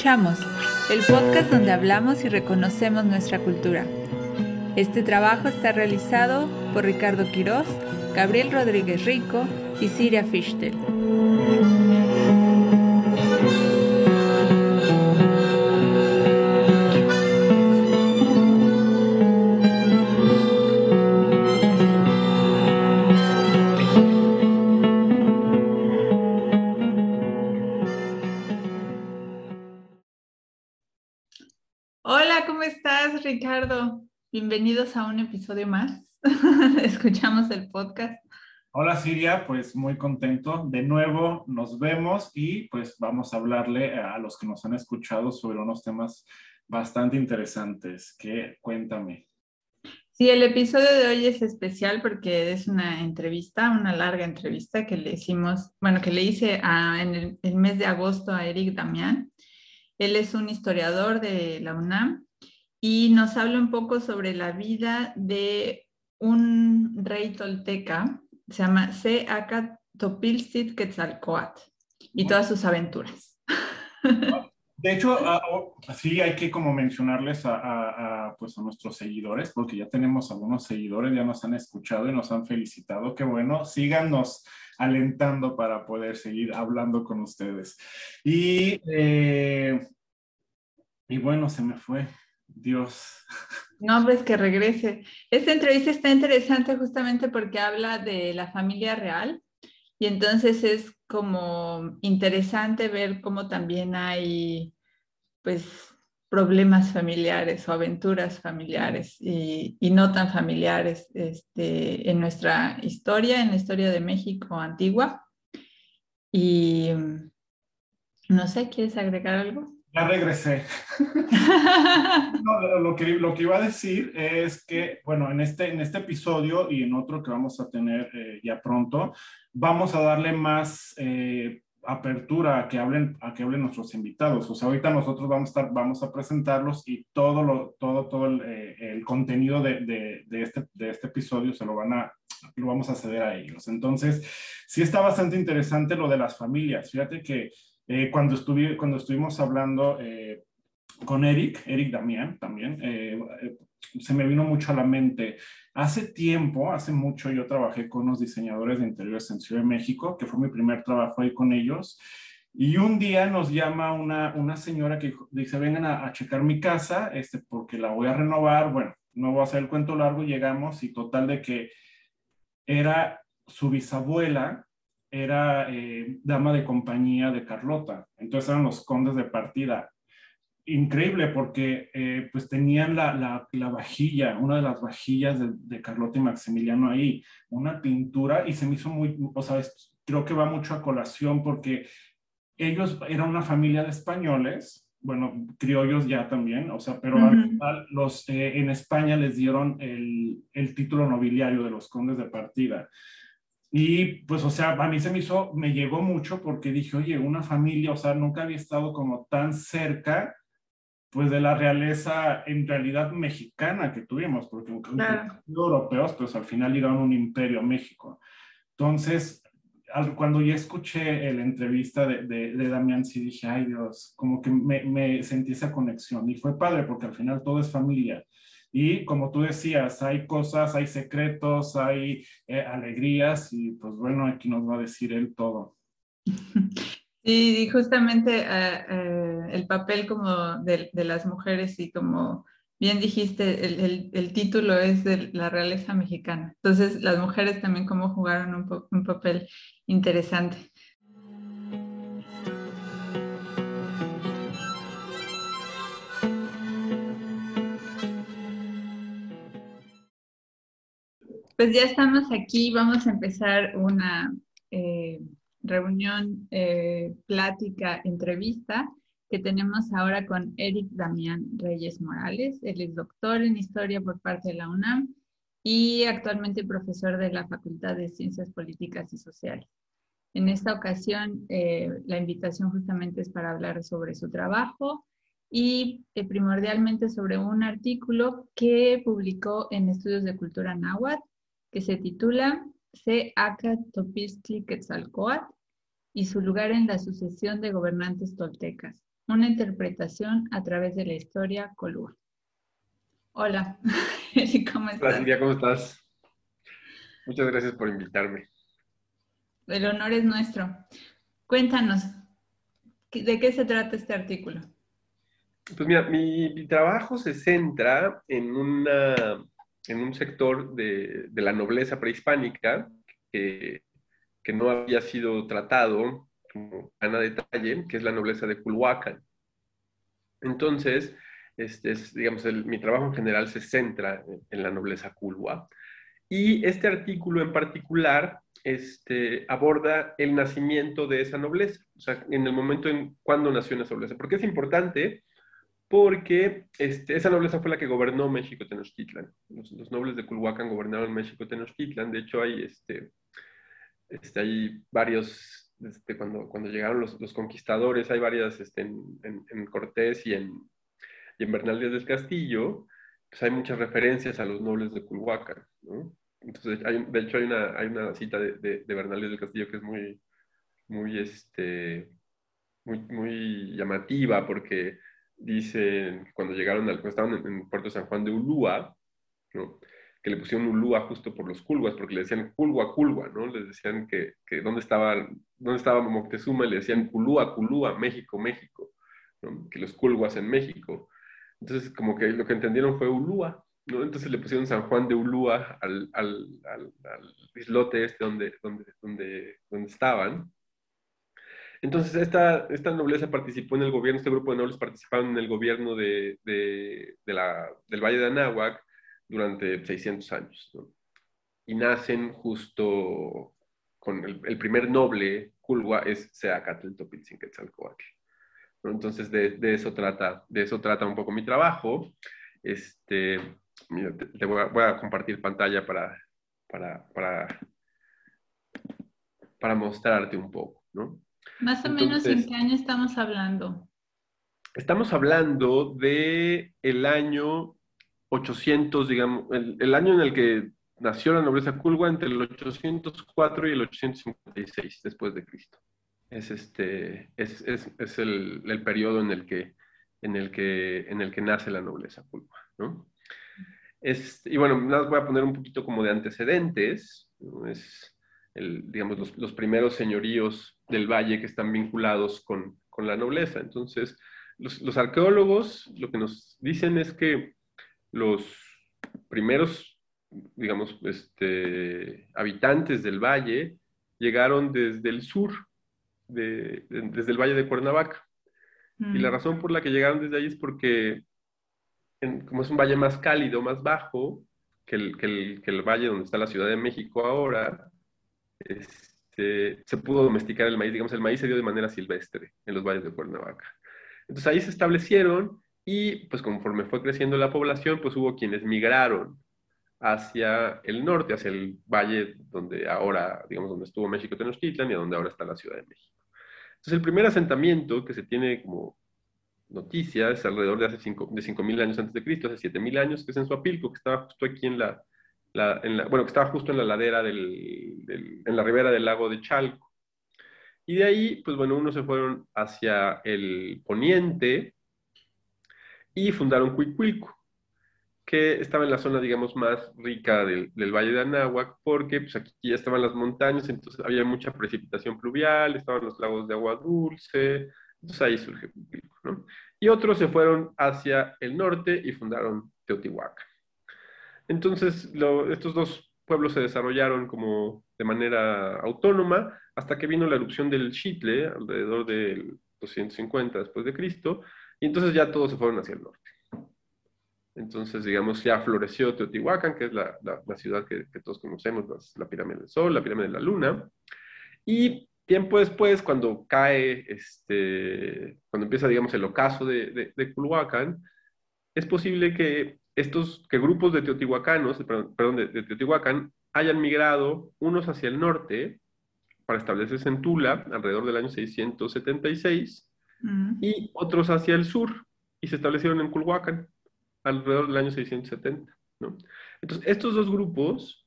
Escuchamos, el podcast donde hablamos y reconocemos nuestra cultura. Este trabajo está realizado por Ricardo Quiroz, Gabriel Rodríguez Rico y Siria Fichtel. Episodio más. Escuchamos el podcast. Hola Siria, pues muy contento. De nuevo nos vemos y pues vamos a hablarle a los que nos han escuchado sobre unos temas bastante interesantes. ¿Qué? Cuéntame. Sí, el episodio de hoy es especial porque es una entrevista, una larga entrevista que le hicimos, bueno, que le hice en el, el mes de agosto a Eric Damián. Él es un historiador de la UNAM y nos habla un poco sobre la vida de un rey tolteca se llama Seaca Topilsit Quetzalcoatl y todas sus aventuras. De hecho, ah, oh, sí hay que como mencionarles a, pues a nuestros seguidores, porque ya tenemos algunos seguidores, ya nos han escuchado y nos han felicitado. Qué bueno, síganos alentando para poder seguir hablando con ustedes. Y, eh, y bueno, se me fue. Dios. No, pues que regrese. Esta entrevista está interesante justamente porque habla de la familia real y entonces es como interesante ver cómo también hay pues problemas familiares o aventuras familiares y, no tan familiares este, en nuestra historia, en la historia de México antigua. Y no sé, ¿quieres agregar algo? Ya regresé. lo, que, lo que iba a decir es que, bueno, en este, en este episodio y en otro que vamos a tener eh, ya pronto, vamos a darle más eh, apertura a que, hablen, a que hablen nuestros invitados. O sea, ahorita nosotros vamos a, estar, vamos a presentarlos y todo, lo, todo, todo el, eh, el contenido de, de, de, este, de este episodio se lo van a lo vamos a ceder a ellos. Entonces, sí está bastante interesante lo de las familias. Fíjate que eh, cuando, estuve, cuando estuvimos hablando eh, con Eric, Eric Damián también, eh, se me vino mucho a la mente. Hace tiempo, hace mucho, yo trabajé con unos diseñadores de interiores en Ciudad de México, que fue mi primer trabajo ahí con ellos. Y un día nos llama una, una señora que dice, vengan a, a, checar mi casa, este, porque la voy a renovar. Bueno, no voy a hacer el cuento largo, llegamos y total de que era su bisabuela era eh, dama de compañía de Carlota, entonces eran los condes de partida. Increíble porque eh, pues tenían la, la, vajilla, una de las vajillas de, de, Carlota y Maximiliano ahí, una pintura y se me hizo muy, o sea, creo que va mucho a colación porque ellos eran una familia de españoles, bueno, criollos ya también, o sea, pero al final los, eh, en España les dieron el, el título nobiliario de los condes de partida. Y pues, o sea, a mí se me hizo, me llegó mucho porque dije, oye, una familia, o sea, nunca había estado como tan cerca, pues, de la realeza en realidad mexicana que tuvimos, porque claro. europeos, pues al final llegaron un imperio a México. Entonces, cuando ya escuché la entrevista de, de, de, Damián, sí dije, ay Dios, como que me, me sentí esa conexión. Y fue padre porque al final todo es familia. Y como tú decías, hay cosas, hay secretos, hay eh, alegrías y pues bueno, aquí nos va a decir él todo. Sí, justamente uh, uh, el papel como de, las mujeres y como bien dijiste, el, título es de la realeza mexicana. Entonces, las mujeres también como jugaron un papel interesante. Pues ya estamos aquí, vamos a empezar una eh, reunión, eh, plática, entrevista que tenemos ahora con Eric Damián Reyes Morales. Él es doctor en historia por parte de la UNAM y actualmente profesor de la Facultad de Ciencias Políticas y Sociales. En esta ocasión, eh, la invitación justamente es para hablar sobre su trabajo y eh, primordialmente sobre un artículo que publicó en Estudios de Cultura Náhuatl que se titula Se Aca Topistli Quetzalcoatl y su lugar en la sucesión de gobernantes toltecas, una interpretación a través de la historia Colúa. Hola, ¿cómo estás? Hola Silvia, ¿cómo estás? Muchas gracias por invitarme. El honor es nuestro. Cuéntanos, ¿de qué se trata este artículo? Pues mira, mi, trabajo se centra en, una, en un sector de, la nobleza prehispánica que, no había sido tratado como tan detalle, que es la nobleza de Culhuacán. Entonces, este es, digamos, mi trabajo en general se centra en, la nobleza culhua. Y este artículo en particular este, aborda el nacimiento de esa nobleza, o sea, en el momento en cuando nació esa nobleza. ¿Por qué es importante? Porque este, esa nobleza fue la que gobernó México Tenochtitlan. Los, nobles de Culhuacán gobernaron México Tenochtitlan. De hecho, hay, este, este, hay varios, este, cuando, cuando llegaron los, los conquistadores, hay varias este, en, en, Cortés y en, y en Bernal Díaz del Castillo, pues hay muchas referencias a los nobles de Culhuacán. Entonces, hay, de hecho, hay una, hay una cita de, de, de Bernal del Castillo que es muy, muy, este, muy, muy llamativa porque dice, cuando llegaron, al, estaban en, Puerto San Juan de Ulúa, ¿no? que le pusieron Ulúa justo por los culhuas, porque le decían Culhua, Culhua, ¿no? Les decían que, que dónde, estaba, dónde estaba Moctezuma y le decían Culúa, Culúa, México, México, ¿no? que los culhuas en México. Entonces, como que lo que entendieron fue Ulúa, entonces le pusieron San Juan de Ulúa al, al, al, islote este donde, donde, donde, donde estaban. Entonces esta, esta nobleza participó en el gobierno, este grupo de nobles participaron en el gobierno de, de, la, del Valle de Anáhuac durante 600 años. Y nacen justo con el, el primer noble, Culhua, es Seacatl Topilzinquetzalcoatl. Entonces de, eso trata, de eso trata un poco mi trabajo. Este, te, voy, a, compartir pantalla para, para, para, mostrarte un poco, ¿no? Más o menos en qué año estamos hablando. Estamos hablando de el año 800, digamos, el, año en el que nació la nobleza Culhua entre el 804 y el 856 después de Cristo. Es, este, es, es, es el, el, periodo en el, que, en, el que, en el que nace la nobleza Culhua, ¿no? y bueno, voy a poner un poquito como de antecedentes. Es, el, digamos, los, los, primeros señoríos del valle que están vinculados con, con la nobleza. Entonces, los, los, arqueólogos lo que nos dicen es que los primeros, digamos, este, habitantes del valle llegaron desde el sur, de, desde el valle de Cuernavaca. Y la mm. razón por la que llegaron desde ahí es porque como es un valle más cálido, más bajo que el, que el, que el valle donde está la Ciudad de México ahora, este, se pudo domesticar el maíz. Digamos, el maíz se dio de manera silvestre en los valles de Cuernavaca. Entonces ahí se establecieron y pues conforme fue creciendo la población, pues hubo quienes migraron hacia el norte, hacia el valle donde ahora, digamos, donde estuvo México Tenochtitlan y donde ahora está la Ciudad de México. Entonces el primer asentamiento que se tiene como noticias alrededor de hace cinco, de 5.000 años antes de Cristo, hace 7.000 años, que es en Suapilco, que estaba justo aquí en la, en la, bueno, que estaba justo en la ladera del, en la ribera del lago de Chalco. Y de ahí, pues bueno, unos se fueron hacia el poniente y fundaron Cuicuilco, que estaba en la zona, digamos, más rica del, del, Valle de Anáhuac, porque pues aquí ya estaban las montañas, entonces había mucha precipitación pluvial, estaban los lagos de agua dulce, entonces ahí surge ¿no? Y otros se fueron hacia el norte y fundaron Teotihuacán. Entonces estos dos pueblos se desarrollaron como de manera autónoma hasta que vino la erupción del Chitle alrededor del 250 después de Cristo y entonces ya todos se fueron hacia el norte. Entonces, digamos, ya floreció Teotihuacán, que es la, la, ciudad que, todos conocemos, la, pirámide del Sol, la pirámide de la Luna, y Tiempo después, cuando cae, este, cuando empieza, digamos, el ocaso de, de, Culhuacán, es posible que estos, que grupos de teotihuacanos, perdón, de, Teotihuacán, hayan migrado unos hacia el norte para establecerse en Tula alrededor del año 676 mm. y otros hacia el sur y se establecieron en Culhuacán alrededor del año 670. ¿no? Entonces, estos dos grupos,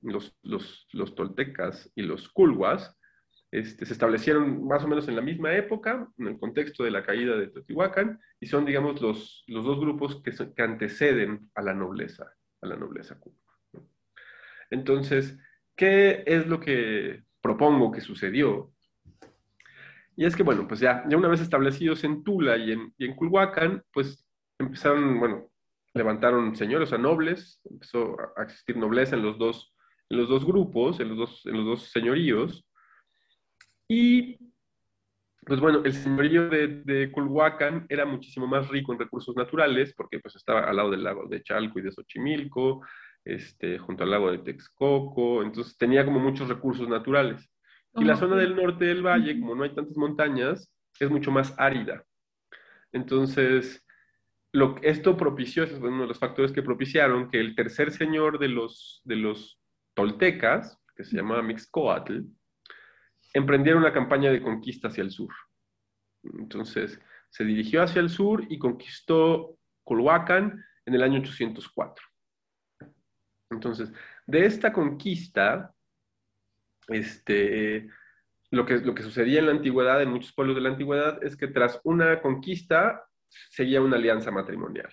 los, los, los toltecas y los culhuas, este, se establecieron más o menos en la misma época, en el contexto de la caída de Teotihuacán, y son, digamos, los, los dos grupos que, que anteceden a la nobleza, a la nobleza cubana. Entonces, ¿qué es lo que propongo que sucedió? Y es que, bueno, pues ya, ya una vez establecidos en Tula y en, y en Culhuacán, pues empezaron, bueno, levantaron señores, sea, nobles, empezó a existir nobleza en los dos, en los dos grupos, en los dos, en los dos señoríos, y, pues bueno, el señorío de, de, Culhuacán era muchísimo más rico en recursos naturales, porque pues estaba al lado del lago de Chalco y de Xochimilco, este, junto al lago de Texcoco, entonces tenía como muchos recursos naturales. Y la zona del norte del valle, como no hay tantas montañas, es mucho más árida. Entonces, lo, esto propició, es uno de los factores que propiciaron que el tercer señor de los, de los toltecas, que se llamaba Mixcoatl, emprendieron una campaña de conquista hacia el sur. Entonces, se dirigió hacia el sur y conquistó Colhuacán en el año 804. Entonces, de esta conquista, este, lo, que, lo que sucedía en la antigüedad, en muchos pueblos de la antigüedad, es que tras una conquista seguía una alianza matrimonial.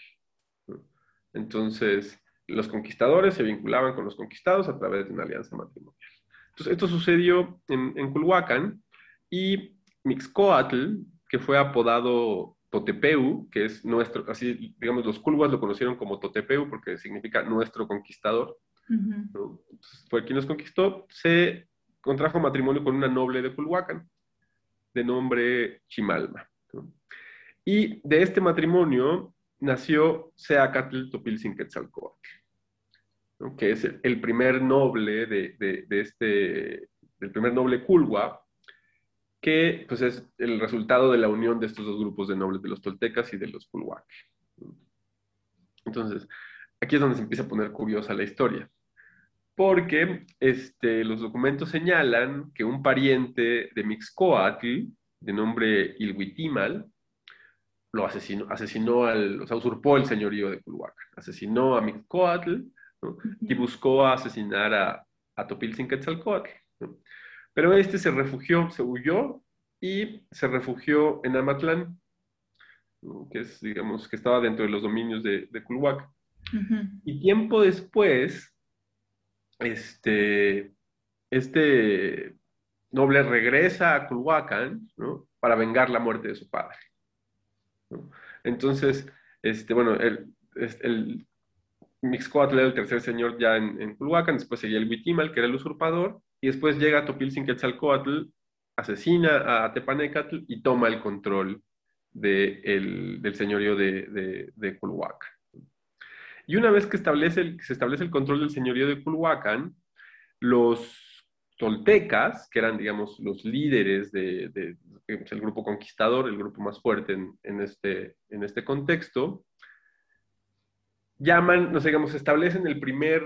Entonces, los conquistadores se vinculaban con los conquistados a través de una alianza matrimonial. Entonces, esto sucedió en, en Culhuacán y Mixcoatl, que fue apodado Totepeu, que es nuestro, así digamos, los culhuas lo conocieron como Totepeu porque significa nuestro conquistador. fue quien nos conquistó, se contrajo matrimonio con una noble de Culhuacán, de nombre Chimalma. Y de este matrimonio nació Seacatl Que es el primer noble de, este, el primer noble Culhua, que pues es el resultado de la unión de estos dos grupos de nobles, de los toltecas y de los Culhuac. Entonces, aquí es donde se empieza a poner curiosa la historia, porque este, los documentos señalan que un pariente de Mixcoatl, de nombre Ilhuitimal, lo asesinó, asesinó al, o sea, usurpó el señorío de Culhuac, asesinó a Mixcoatl y buscó asesinar a, a Topilcinquetzalcoatl. Pero este se refugió, se huyó y se refugió en Amatlán, que es, digamos, que estaba dentro de los dominios de, de Culhuac. Y tiempo después, este, este noble regresa a Culhuacan, ¿no? Para vengar la muerte de su padre. Entonces, este, bueno, el, el, Mixcoatl era el tercer señor ya en, Culhuacan, después seguía el Huitimal, que era el usurpador, y después llega Topilcinquetzalcoatl, asesina a Tepanecatl y toma el control de el, del señorío de, de, de, Culhuacan. Y una vez que establece el, se establece el control del señorío de Culhuacan, los toltecas, que eran, digamos, los líderes del de, el grupo conquistador, el grupo más fuerte en, este, en este contexto, llaman, no sé, digamos, establecen el primer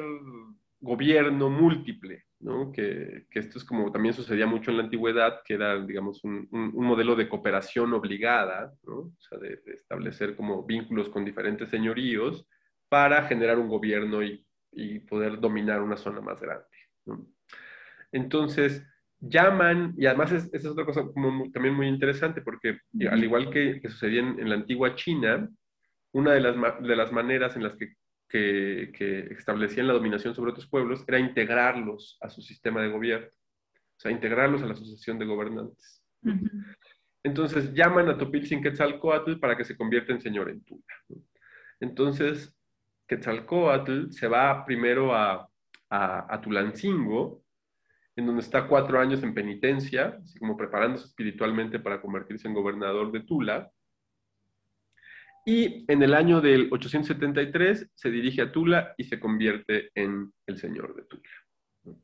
gobierno múltiple, ¿no? Que, que, esto es como también sucedía mucho en la antigüedad, que era, digamos, un, un, un modelo de cooperación obligada, ¿no? O sea, de, de, establecer como vínculos con diferentes señoríos para generar un gobierno y, y poder dominar una zona más grande, ¿no? Entonces, llaman, y además es, esa es otra cosa como también muy interesante, porque al igual que, que sucedía en, en la antigua China, una de las, de las maneras en las que, que, que, establecían la dominación sobre otros pueblos era integrarlos a su sistema de gobierno, o sea, integrarlos a la asociación de gobernantes. Uh -huh. Entonces llaman a Topilzin Quetzalcoatl para que se convierta en señor en Tula. Entonces, Quetzalcoatl se va primero a, a, a Tulancingo, en donde está cuatro años en penitencia, así como preparándose espiritualmente para convertirse en gobernador de Tula. Y en el año del 873 se dirige a Tula y se convierte en el señor de Tula.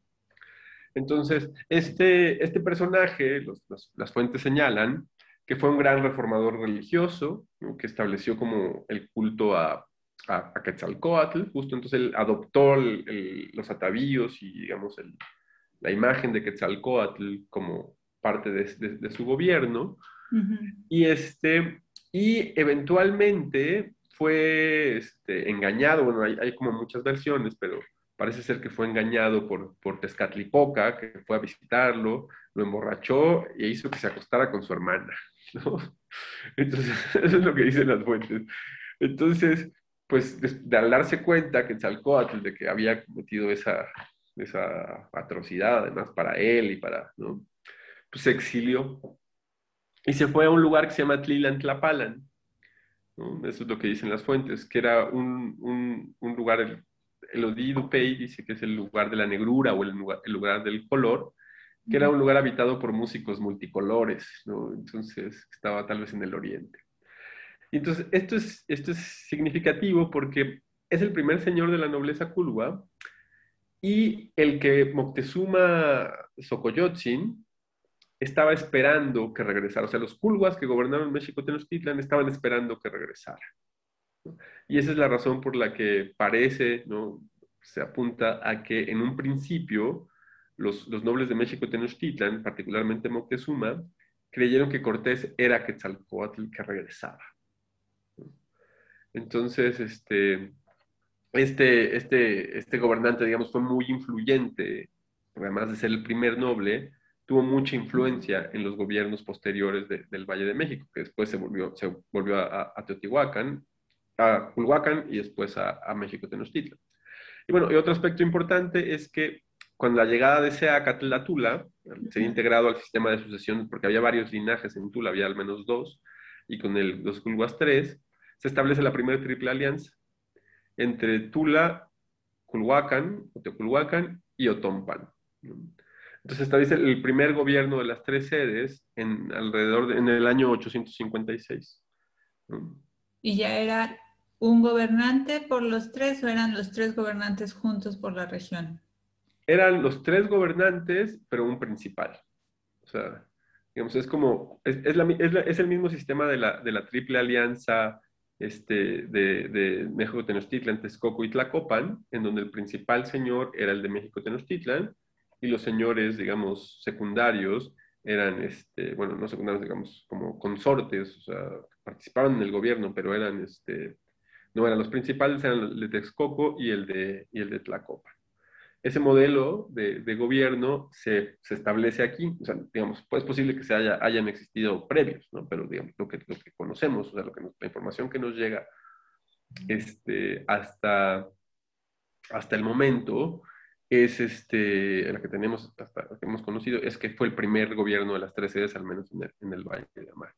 Entonces, este, este personaje, los, los, las fuentes señalan que fue un gran reformador religioso, ¿no? que estableció como el culto a, a, a Quetzalcoatl, justo entonces él adoptó el, el, los atavíos y, digamos, el, la imagen de Quetzalcoatl como parte de, de, de su gobierno. Uh -huh. Y este, y eventualmente fue este, engañado, bueno, hay, como muchas versiones, pero parece ser que fue engañado por, por Tezcatlipoca, que fue a visitarlo, lo emborrachó e hizo que se acostara con su hermana. Entonces, eso es lo que dicen las fuentes. Entonces, pues de, al darse cuenta que Tzalcóatl, de que había cometido esa, esa atrocidad, además para él y para, ¿no? Pues se exilió y se fue a un lugar que se llama Tlilan Tlapalan. Eso es lo que dicen las fuentes, que era un, un, un lugar, el, el Odidupei dice que es el lugar de la negrura o el lugar, el lugar del color, que era un lugar habitado por músicos multicolores, ¿no? entonces estaba tal vez en el oriente. Y entonces esto es, esto es significativo porque es el primer señor de la nobleza culua y el que Moctezuma Xocoyotzin estaba esperando que regresara. O sea, los culhuas que gobernaron México Tenochtitlan estaban esperando que regresara. Y esa es la razón por la que parece, ¿no? se apunta a que en un principio los, los nobles de México Tenochtitlan, particularmente Moctezuma, creyeron que Cortés era Quetzalcoatl que regresaba. Entonces, este, este, este, este gobernante, digamos, fue muy influyente, además de ser el primer noble, tuvo mucha influencia en los gobiernos posteriores del Valle de México, que después se volvió, se volvió a, Teotihuacán, a Culhuacán y después a, México Tenochtitlan. Y bueno, y otro aspecto importante es que con la llegada de Seacatl a Tula, se integrado al sistema de sucesión, porque había varios linajes en Tula, había al menos dos, y con el, los Culhuas tres, se establece la primera triple alianza entre Tula, Culhuacán, Oteoculhuacán y Otompan. Entonces establece el primer gobierno de las tres sedes en alrededor de, en el año 856. ¿Y ya era un gobernante por los tres o eran los tres gobernantes juntos por la región? Eran los tres gobernantes, pero un principal. O sea, digamos, es como, es, es, la, es, el mismo sistema de la, de la triple alianza este, de, de, México Tenochtitlan, Texcoco y Tlacopan, en donde el principal señor era el de México Tenochtitlan, y los señores, digamos, secundarios eran, este, bueno, no secundarios, digamos, como consortes, o sea, participaban en el gobierno, pero eran, este, no eran los principales, eran el de Texcoco y el de, y el de Tlacopan ese modelo de, de gobierno se, se, establece aquí. O sea, digamos, pues es posible que se haya, hayan existido previos, ¿no? Pero digamos, lo que, lo que conocemos, o sea, lo que la información que nos llega este, hasta, hasta el momento es este, la que tenemos, que hemos conocido, es que fue el primer gobierno de las tres sedes, al menos en el, valle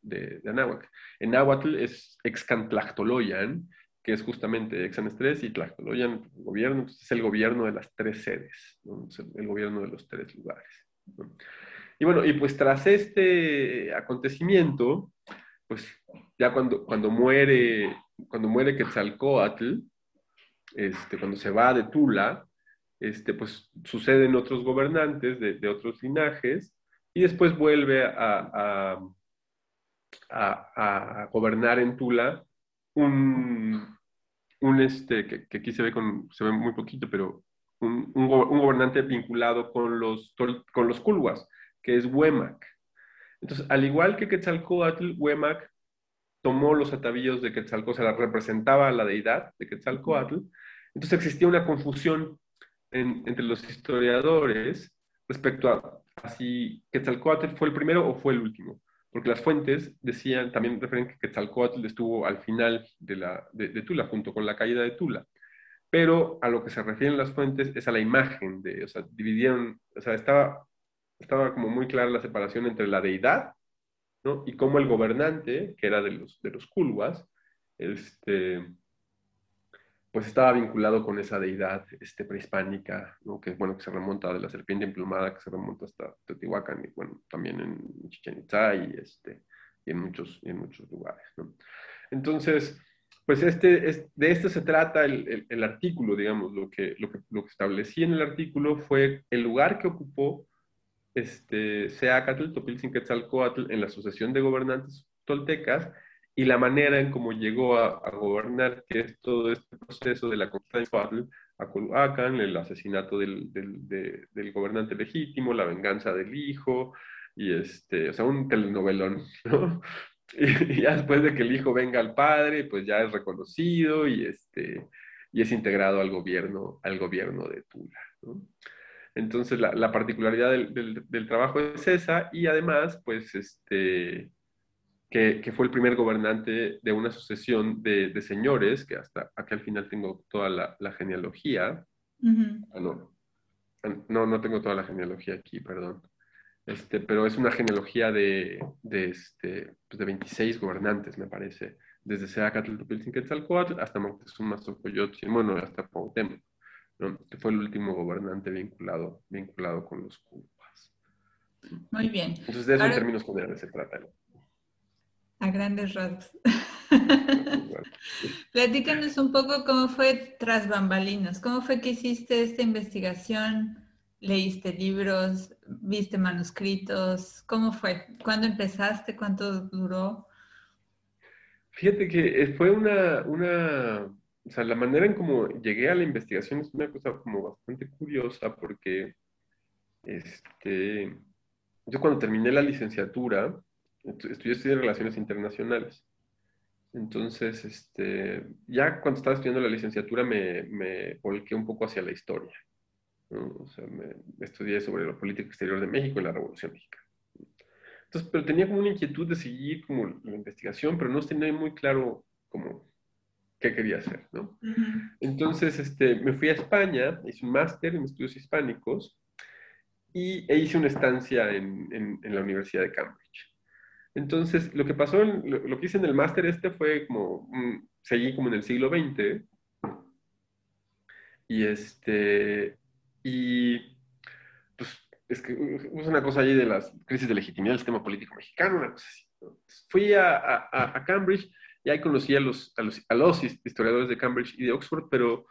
de, Anáhuac. En Náhuatl es Excantlachtoloyan, que es justamente Exames 3 y Tlactoloyan, el gobierno, es el gobierno de las tres sedes, el, gobierno de los tres lugares. Y bueno, y pues tras este acontecimiento, pues ya cuando, cuando muere, cuando muere Quetzalcoatl, este, cuando se va de Tula, este, pues suceden otros gobernantes de, de otros linajes y después vuelve a, a, a, a gobernar en Tula un, un este, que, que, aquí se ve, con, se ve muy poquito, pero un, un, gobernante vinculado con los, con los culhuas, que es Huemac. Entonces, al igual que Quetzalcoatl, Huemac tomó los atavíos de Quetzalcoatl, o sea, representaba a la deidad de Quetzalcoatl. Entonces existía una confusión entre los historiadores respecto a, si Quetzalcoatl fue el primero o fue el último porque las fuentes decían, también refieren que Quetzalcoatl estuvo al final de, la, de, Tula, junto con la caída de Tula. Pero a lo que se refieren las fuentes es a la imagen, de, o sea, dividieron, o sea, estaba, estaba como muy clara la separación entre la deidad. Y cómo el gobernante, que era de los, de los culhuas, este, pues estaba vinculado con esa deidad este, prehispánica, ¿no? que, bueno, que se remonta de la serpiente emplumada, que se remonta hasta Teotihuacán, y bueno, también en Chichen Itza y, este, y en, muchos, en muchos lugares. Entonces, pues este, es, de esto se trata el, el, artículo, digamos, lo que, lo, que, lo que establecí en el artículo fue el lugar que ocupó este, Seacatl, Quetzalcoatl, en la Asociación de Gobernantes Toltecas, y la manera en cómo llegó a, gobernar, que es todo este proceso de la conquista de a Culhuacán, el asesinato del, del, del, gobernante legítimo, la venganza del hijo, y este, o sea, un telenovelón, ¿no? Y, después de que el hijo venga al padre, pues ya es reconocido y este, y es integrado al gobierno, al gobierno de Tula. Entonces, la, particularidad del, trabajo es esa y además, pues, este, que, fue el primer gobernante de una sucesión de, señores, que hasta acá al final tengo toda la, genealogía. Ah, no, no, no tengo toda la genealogía aquí, perdón. Este, pero es una genealogía de, de, este, pues de 26 gobernantes, me parece, desde Seacatl Quetzalcoatl hasta Moctezuma Xocoyotzin, bueno, hasta Cuauhtémoc, ¿no? que fue el último gobernante vinculado, vinculado con los culpas. Muy bien. Entonces, de eso en términos generales se trata. Grandes rasgos. Platícanos un poco cómo fue tras bambalinas, cómo fue que hiciste esta investigación ¿Leíste libros? ¿Viste manuscritos? ¿Cómo fue? ¿Cuándo empezaste? ¿Cuánto duró? Fíjate que eh, fue una, una, o sea, la manera en cómo llegué a la investigación es una cosa como bastante curiosa porque, este, yo cuando terminé la licenciatura, estudié, estudié Relaciones Internacionales. Entonces, este, ya cuando estaba estudiando la licenciatura me, me volqué un poco hacia la historia. O sea, me, estudié sobre la política exterior de México y la Revolución Mexicana. Entonces, pero tenía como una inquietud de seguir como la investigación, pero no tenía muy claro como qué quería hacer, ¿no? Entonces, este, me fui a España, hice un máster en estudios hispánicos y e hice una estancia en, en, la Universidad de Cambridge. Entonces, lo que pasó, lo, que hice en el máster este fue como, seguí como en el siglo XX y este, y pues es que es una cosa ahí de las crisis de legitimidad del sistema político mexicano, una cosa así. Fui a, a, a, Cambridge y ahí conocí a los, a los, a, los, historiadores de Cambridge y de Oxford, pero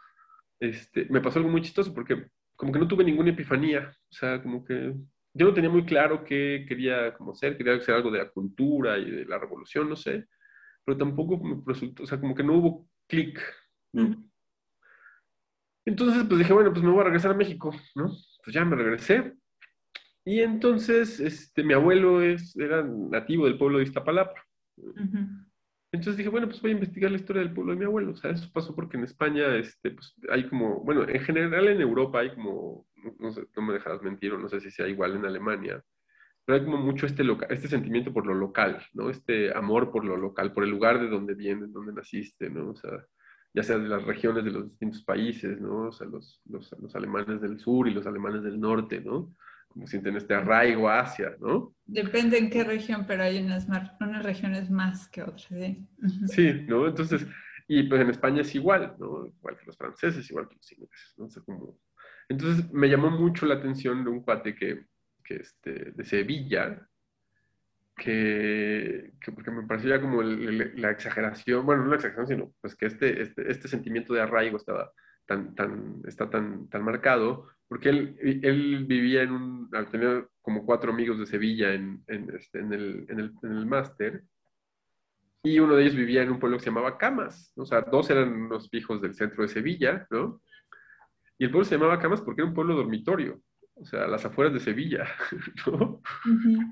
este, me pasó algo muy chistoso porque como que no tuve ninguna epifanía, o sea, como que yo no tenía muy claro qué quería como ser, quería ser algo de la cultura y de la revolución, no sé, pero tampoco me resultó, o sea, como que no hubo clic, ¿no? Entonces, pues dije, bueno, pues me voy a regresar a México, ¿no? Pues ya me regresé. Y entonces, este, mi abuelo es, era nativo del pueblo de Iztapalapa. Entonces dije, bueno, pues voy a investigar la historia del pueblo de mi abuelo. O sea, eso pasó porque en España, este, pues hay como, bueno, en general en Europa hay como, no sé, no me dejarás mentir o no sé si sea igual en Alemania, pero hay como mucho este, este sentimiento por lo local, ¿no? Este amor por lo local, por el lugar de donde vienes, donde naciste, ¿no? O sea, ya sea de las regiones de los distintos países, ¿no? O sea, los, los, los, alemanes del sur y los alemanes del norte, ¿no? Como sienten este arraigo hacia, ¿no? Depende en qué región, pero hay unas, unas regiones más que otras, ¿sí? Sí, ¿no? Entonces, y pues en España es igual, ¿no? Igual que los franceses, igual que los ingleses, ¿no? sé cómo... Entonces me llamó mucho la atención de un cuate que, que este, de Sevilla, que, porque me parecía como la exageración, bueno, no la exageración, sino pues que este, este, este, sentimiento de arraigo estaba tan, tan, está tan, tan marcado, porque él, él vivía en un, tenía como cuatro amigos de Sevilla en, en, este, en el, en, el, en el máster, y uno de ellos vivía en un pueblo que se llamaba Camas, o sea, dos eran unos hijos del centro de Sevilla, ¿no? Y el pueblo se llamaba Camas porque era un pueblo dormitorio, o sea, las afueras de Sevilla, ¿no?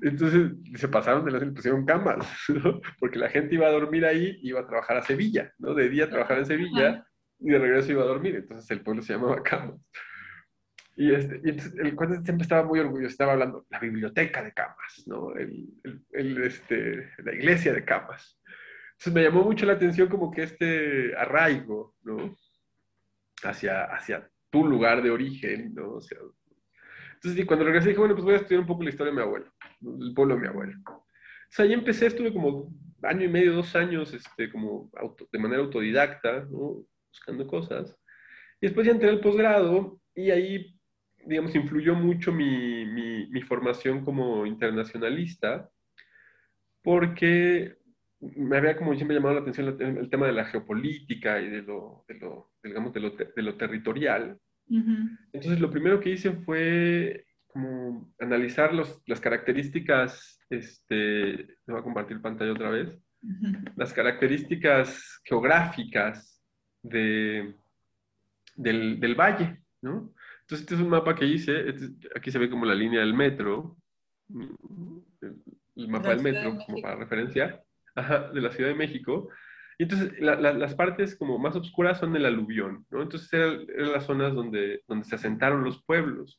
Entonces se pasaron de las y pusieron camas, ¿no? Porque la gente iba a dormir ahí, iba a trabajar a Sevilla, ¿no? De día trabajar en Sevilla y de regreso iba a dormir, entonces el pueblo se llamaba Camas. Y, este, y entonces el cuate siempre estaba muy orgulloso, estaba hablando, la biblioteca de Camas, ¿no? El, el, este, la iglesia de Camas. Entonces me llamó mucho la atención como que este arraigo, ¿no? Hacia, hacia tu lugar de origen, ¿no? O sea, entonces, cuando regresé dije, bueno, pues voy a estudiar un poco la historia de mi abuelo, el pueblo de mi abuelo. O sea, ahí empecé, estuve como año y medio, dos años, este, como de manera autodidacta, ¿no? buscando cosas. Y después ya entré al posgrado y ahí, digamos, influyó mucho mi, mi, mi formación como internacionalista, porque me había como siempre llamado la atención el, tema de la geopolítica y de lo, de lo digamos, de lo, de lo territorial. Entonces, lo primero que hice fue como analizar los, las características, este, voy a compartir pantalla otra vez, las características geográficas de, del, del, valle, ¿no? Entonces, este es un mapa que hice, este aquí se ve como la línea del metro, el, mapa del metro, como para de la Ciudad de México, Y entonces las partes como más oscuras son el aluvión. Entonces eran, las zonas donde, donde se asentaron los pueblos.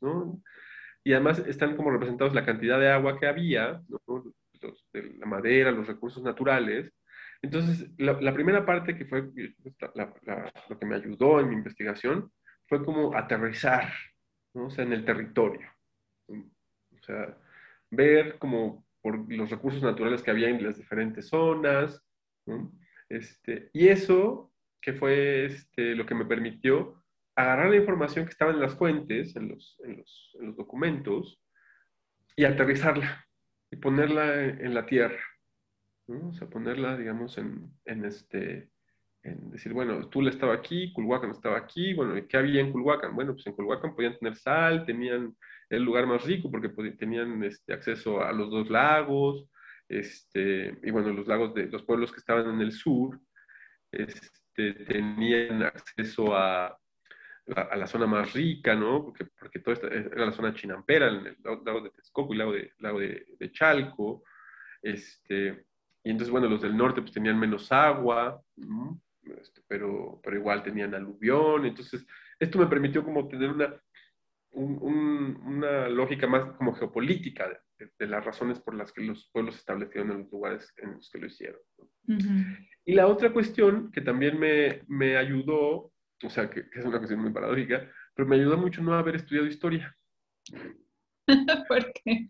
Y además están como representados la cantidad de agua que había, la madera, los recursos naturales. Entonces, la, primera parte que fue lo que me ayudó en mi investigación fue como aterrizar. O sea, en el territorio. O sea, ver como por los recursos naturales que había en las diferentes zonas, ¿no? Este, y eso que fue este, lo que me permitió agarrar la información que estaba en las fuentes, en los, en los, en los documentos, y aterrizarla y ponerla en, la tierra. ¿no? O sea, ponerla, digamos, en, en, este, en decir, bueno, Tula estaba aquí, Culhuacán estaba aquí, bueno, ¿qué había en Culhuacán? Bueno, pues en Culhuacán podían tener sal, tenían el lugar más rico porque tenían este, acceso a los dos lagos, este, y bueno, los lagos de los pueblos que estaban en el sur este, tenían acceso a, a, la zona más rica, ¿no? Porque, porque toda esta era la zona chinampera, el lago de Texcoco y el lago de, lago de, de Chalco. Este, y entonces, bueno, los del norte pues tenían menos agua, este, pero, pero igual tenían aluvión. Entonces, esto me permitió como tener una, una lógica más como geopolítica de, las razones por las que los pueblos establecieron en los lugares en los que lo hicieron. Y la otra cuestión que también me, me ayudó, o sea, que, es una cuestión muy paradójica, pero me ayudó mucho no haber estudiado historia. ¿Por qué?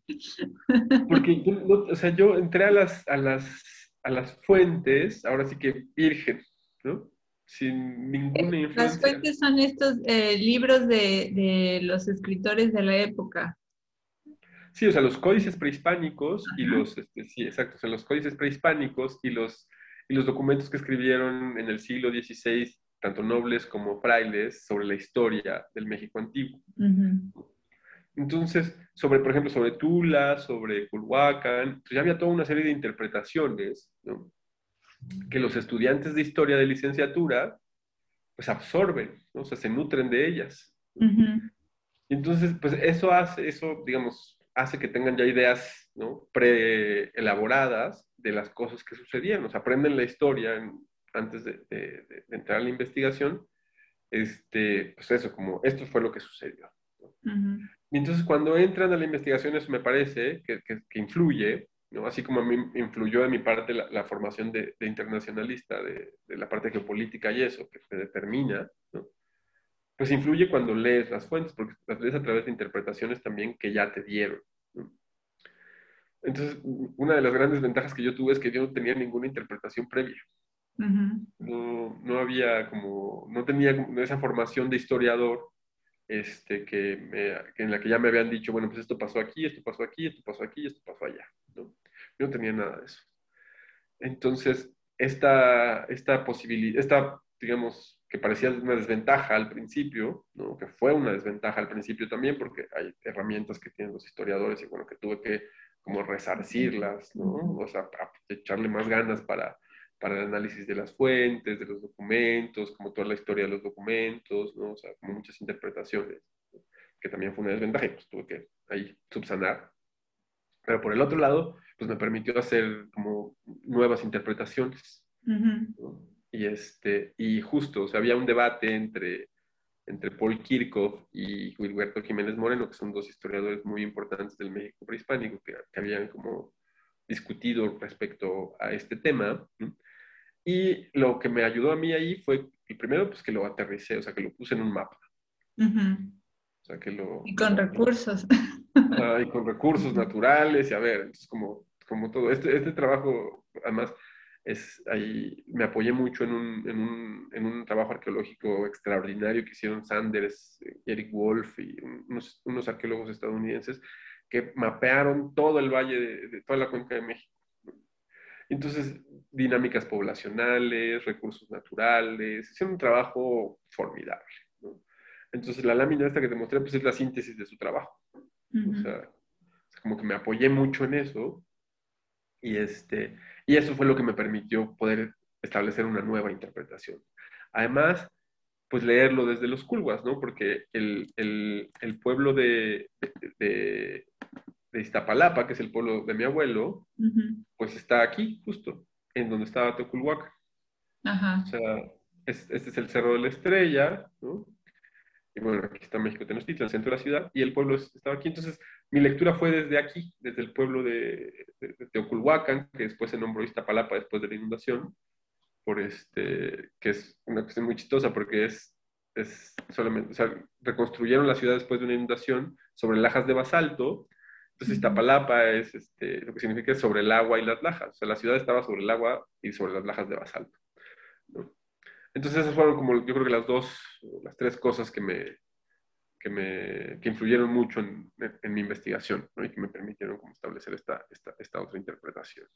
Porque yo, o sea, yo entré a las, a, las, a las fuentes, ahora sí que virgen, ¿no? Sin ninguna influencia. Las fuentes son estos eh, libros de, de, los escritores de la época. Sí, o sea, los códices prehispánicos y los, este, sí, exacto, o sea, los códices prehispánicos y los, y los documentos que escribieron en el siglo XVI, tanto nobles como frailes, sobre la historia del México antiguo. Entonces, sobre, por ejemplo, sobre Tula, sobre Culhuacán, pues ya había toda una serie de interpretaciones, ¿no? Que los estudiantes de historia de licenciatura, pues absorben, ¿no? o sea, se nutren de ellas. Y entonces, pues eso hace, eso, digamos, hace que tengan ya ideas ¿no? preelaboradas de las cosas que sucedían, o sea, aprenden la historia antes de, entrar a la investigación, este, pues eso, como esto fue lo que sucedió. Y entonces cuando entran a la investigación, eso me parece que, que, influye, ¿no? así como a mí influyó de mi parte la, formación de, internacionalista, de, la parte geopolítica y eso, que se determina, ¿no? pues influye cuando lees las fuentes, porque las lees a través de interpretaciones también que ya te dieron. Entonces, una de las grandes ventajas que yo tuve es que yo no tenía ninguna interpretación previa. no, no, había como, no tenía esa formación de historiador este, que, en la que ya me habían dicho, bueno, pues esto pasó aquí, esto pasó aquí, esto pasó aquí, esto pasó allá. ¿no? Yo no tenía nada de eso. Entonces, esta, esta posibilidad, esta, digamos, que parecía una desventaja al principio, ¿no? que fue una desventaja al principio también, porque hay herramientas que tienen los historiadores y bueno, que tuve que como resarcirlas, ¿no? o sea, echarle más ganas para, para el análisis de las fuentes, de los documentos, como toda la historia de los documentos, ¿no? o sea, como muchas interpretaciones, que también fue una desventaja y pues tuve que ahí subsanar. Pero por el otro lado, pues me permitió hacer como nuevas interpretaciones. ¿no? Y, este, y justo, o sea, había un debate entre, entre Paul Kirchhoff y Gilberto Jiménez Moreno, que son dos historiadores muy importantes del México prehispánico, que, habían como discutido respecto a este tema. Y lo que me ayudó a mí ahí fue, el primero, pues que lo aterricé, o sea, que lo puse en un mapa. O sea, que lo... Y con recursos. y con recursos naturales, y a ver, entonces como, como todo, este, este trabajo, además, es, ahí me apoyé mucho en un, en, un, en un, trabajo arqueológico extraordinario que hicieron Sanders, Eric Wolf y unos, unos arqueólogos estadounidenses que mapearon todo el valle de, toda la cuenca de México. Entonces, dinámicas poblacionales, recursos naturales, hicieron un trabajo formidable. Entonces, la lámina esta que te mostré, pues es la síntesis de su trabajo. O sea, como que me apoyé mucho en eso y, este, y eso fue lo que me permitió poder establecer una nueva interpretación. Además, pues leerlo desde los culhuas, ¿no? Porque el, el, el pueblo de, de, de, Iztapalapa, que es el pueblo de mi abuelo, pues está aquí, justo, en donde estaba Teoculhuaca. Ajá. O sea, este es el Cerro de la Estrella, ¿no? Y bueno, aquí está México Tenochtitlan, el centro de la ciudad, y el pueblo estaba aquí. Entonces, mi lectura fue desde aquí, desde el pueblo de, Teoculhuacan, que después se nombró Iztapalapa después de la inundación, por este, que es una cuestión muy chistosa porque es, es solamente, o sea, reconstruyeron la ciudad después de una inundación sobre lajas de basalto. Entonces, Iztapalapa es este, lo que significa sobre el agua y las lajas. O sea, la ciudad estaba sobre el agua y sobre las lajas de basalto. Entonces, esas fueron como yo creo que las dos, las tres cosas que me, que me que influyeron mucho en, en, mi investigación y que me permitieron como establecer esta, esta, esta otra interpretación.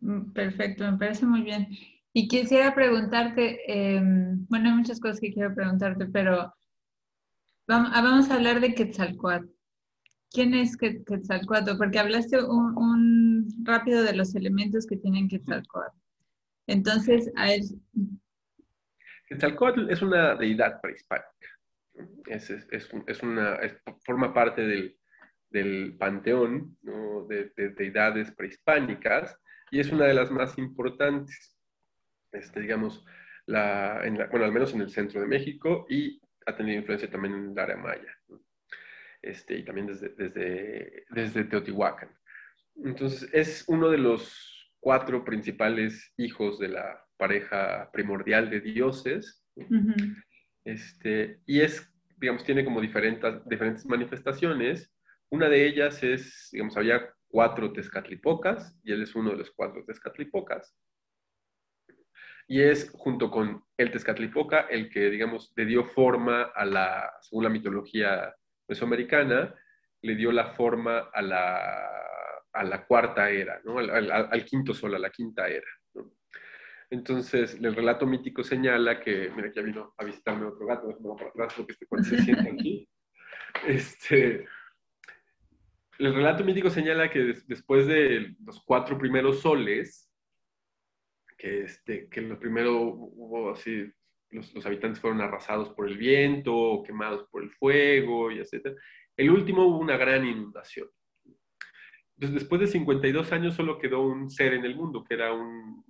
Mm, perfecto, me parece muy bien. Y quisiera preguntarte, em, bueno, hay muchas cosas que quiero preguntarte, pero vamos, ah, vamos a hablar de Quetzalcoatl. ¿Quién es Quetzalcoatl? Porque hablaste un, un, rápido de los elementos que tienen Quetzalcoatl. Entonces, a él, Quetzalcóatl es una deidad prehispánica. Es, es, una, forma parte del, del panteón de, deidades prehispánicas y es una de las más importantes, este, digamos, la, bueno, al menos en el centro de México y ha tenido influencia también en el área maya este, y también desde, desde, desde Teotihuacán. Entonces, es uno de los cuatro principales hijos de la pareja primordial de dioses. este, y es, digamos, tiene como diferentes, diferentes manifestaciones. Una de ellas es, digamos, había cuatro Tezcatlipocas y él es uno de los cuatro Tezcatlipocas. Y es junto con el Tezcatlipoca el que, digamos, le dio forma a la, según la mitología mesoamericana, le dio la forma a la, a la cuarta era, ¿no? al, al, quinto sol, a la quinta era. Entonces, el relato mítico señala que, mira, ya vino a visitarme otro gato, déjame para atrás porque este cuento se siente aquí. Este, el relato mítico señala que después de los cuatro primeros soles, que, este, que lo primero hubo así, los, los, habitantes fueron arrasados por el viento, quemados por el fuego, y etc. El último hubo una gran inundación. Después de 52 años solo quedó un ser en el mundo, que era un,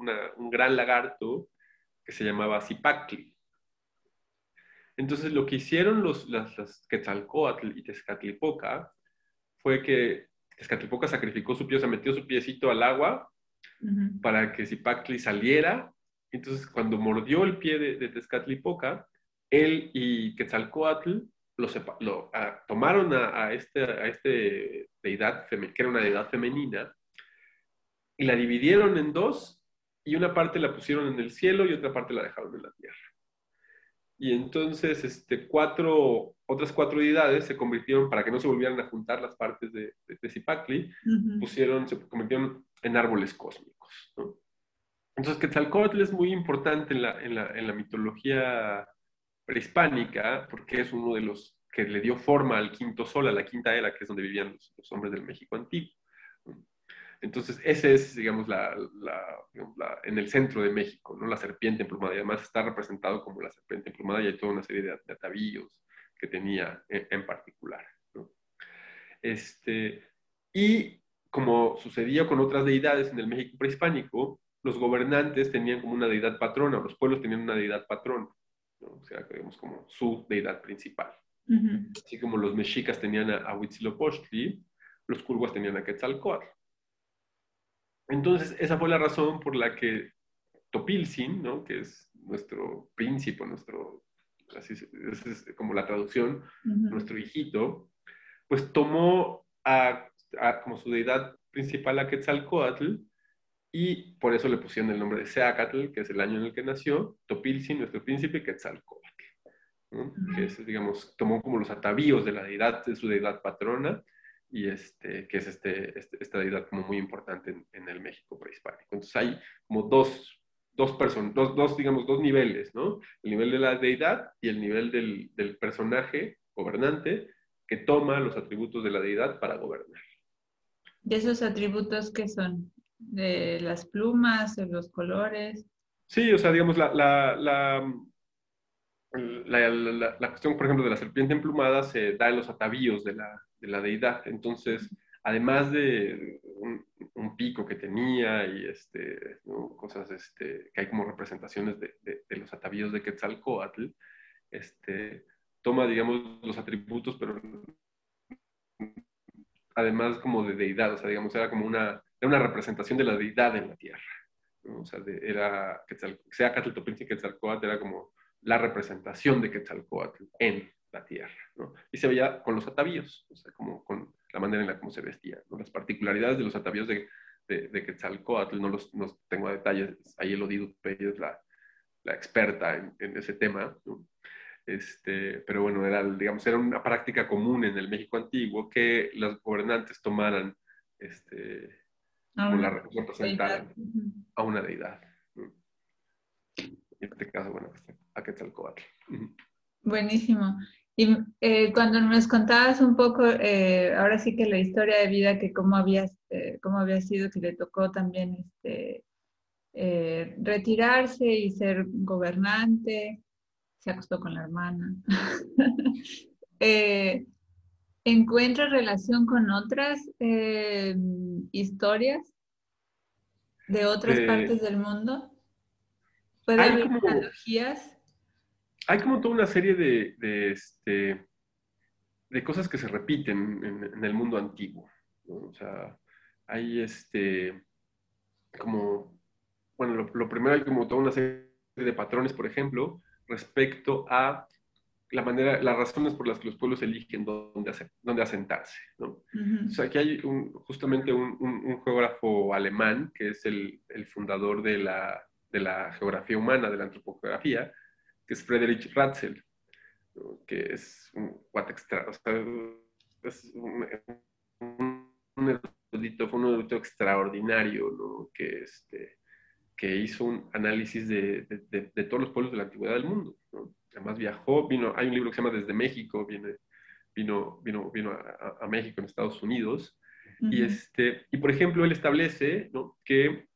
gran lagarto que se llamaba Zipacli. Entonces, lo que hicieron los, las, Quetzalcoatl y Tezcatlipoca fue que Tezcatlipoca sacrificó su pie, o sea, metió su piecito al agua para que Zipacli saliera. Entonces, cuando mordió el pie de, de Tezcatlipoca, él y Quetzalcoatl lo, tomaron a, este, a este deidad, que era una deidad femenina, y la dividieron en dos, y una parte la pusieron en el cielo y otra parte la dejaron en la tierra. Y entonces este, cuatro, otras cuatro deidades se convirtieron, para que no se volvieran a juntar las partes de, de, Zipacli, pusieron, se convirtieron en árboles cósmicos. Entonces Quetzalcóatl es muy importante en la, en la, en la mitología prehispánica, porque es uno de los que le dio forma al quinto sol, a la quinta era, que es donde vivían los, hombres del México antiguo. Entonces, ese es, digamos, la, en el centro de México, ¿no? La serpiente emplumada. Y además está representado como la serpiente emplumada y hay toda una serie de, atavíos que tenía en, particular. Este, y como sucedía con otras deidades en el México prehispánico, los gobernantes tenían como una deidad patrona, los pueblos tenían una deidad patrona o sea, digamos como su deidad principal. Así como los mexicas tenían a, Huitzilopochtli, los curguas tenían a Quetzalcoatl. Entonces, esa fue la razón por la que Topilzin, ¿no? que es nuestro príncipe, nuestro, así es, como la traducción, nuestro hijito, pues tomó a, como su deidad principal a Quetzalcoatl y por eso le pusieron el nombre de Seacatl, que es el año en el que nació, Topilzin, nuestro príncipe, Quetzalcóatl, que es, digamos, tomó como los atavíos de la deidad, de su deidad patrona, y este, que es este, este esta deidad como muy importante en, el México prehispánico. Entonces hay como dos, dos, dos, dos, digamos, dos niveles, ¿no? El nivel de la deidad y el nivel del, del personaje gobernante que toma los atributos de la deidad para gobernar. ¿De esos atributos qué son? De las plumas, de los colores. Sí, o sea, digamos, la, la, la, la, cuestión, por ejemplo, de la serpiente emplumada se da en los atavíos de la, de la deidad. Entonces, además de un, pico que tenía y este, cosas este, que hay como representaciones de, de, los atavíos de Quetzalcoatl, este, toma, digamos, los atributos, pero además como de deidad, o sea, digamos, era como una, era una representación de la deidad en la tierra. O sea, de, era, Quetzal, sea Quetzaltopinchi Quetzalcoatl era como la representación de Quetzalcoatl en la tierra, ¿no? Y se veía con los atavíos, o sea, como con la manera en la que se vestía, ¿no? Las particularidades de los atavíos de, de, de Quetzalcoatl, no los no tengo a detalles, ahí Elodie es la, la experta en, en, ese tema, ¿no? Este, pero bueno, era, digamos, era una práctica común en el México antiguo que los gobernantes tomaran, este, como la a una deidad. En este caso, bueno, pues, a Quetzalcoatl. Buenísimo. Y eh, cuando nos contabas un poco, eh, ahora sí que la historia de vida, que cómo había, eh, cómo había sido, que le tocó también este, retirarse y ser gobernante, se acostó con la hermana. ¿Encuentra relación con otras historias de otras partes del mundo? ¿Puede haber analogías? hay como toda una serie de, este, de cosas que se repiten en, el mundo antiguo. O sea, hay este, como, bueno, lo, primero hay como toda una serie de patrones, por ejemplo, respecto a la manera, las razones por las que los pueblos eligen dónde, dónde asentarse. ¿no? O sea, aquí hay justamente un, geógrafo alemán que es el, el fundador de la, de la, geografía humana, de la antropografía, que es Friedrich Ratzel, que es un extra, o sea, es un, erudito, fue un erudito extraordinario, ¿no? que, este, que hizo un análisis de, de, de, todos los pueblos de la antigüedad del mundo. ¿no? Además viajó, vino, hay un libro que se llama Desde México, viene, vino, vino, vino a, a México en Estados Unidos, y, este, y por ejemplo, él establece ¿no? que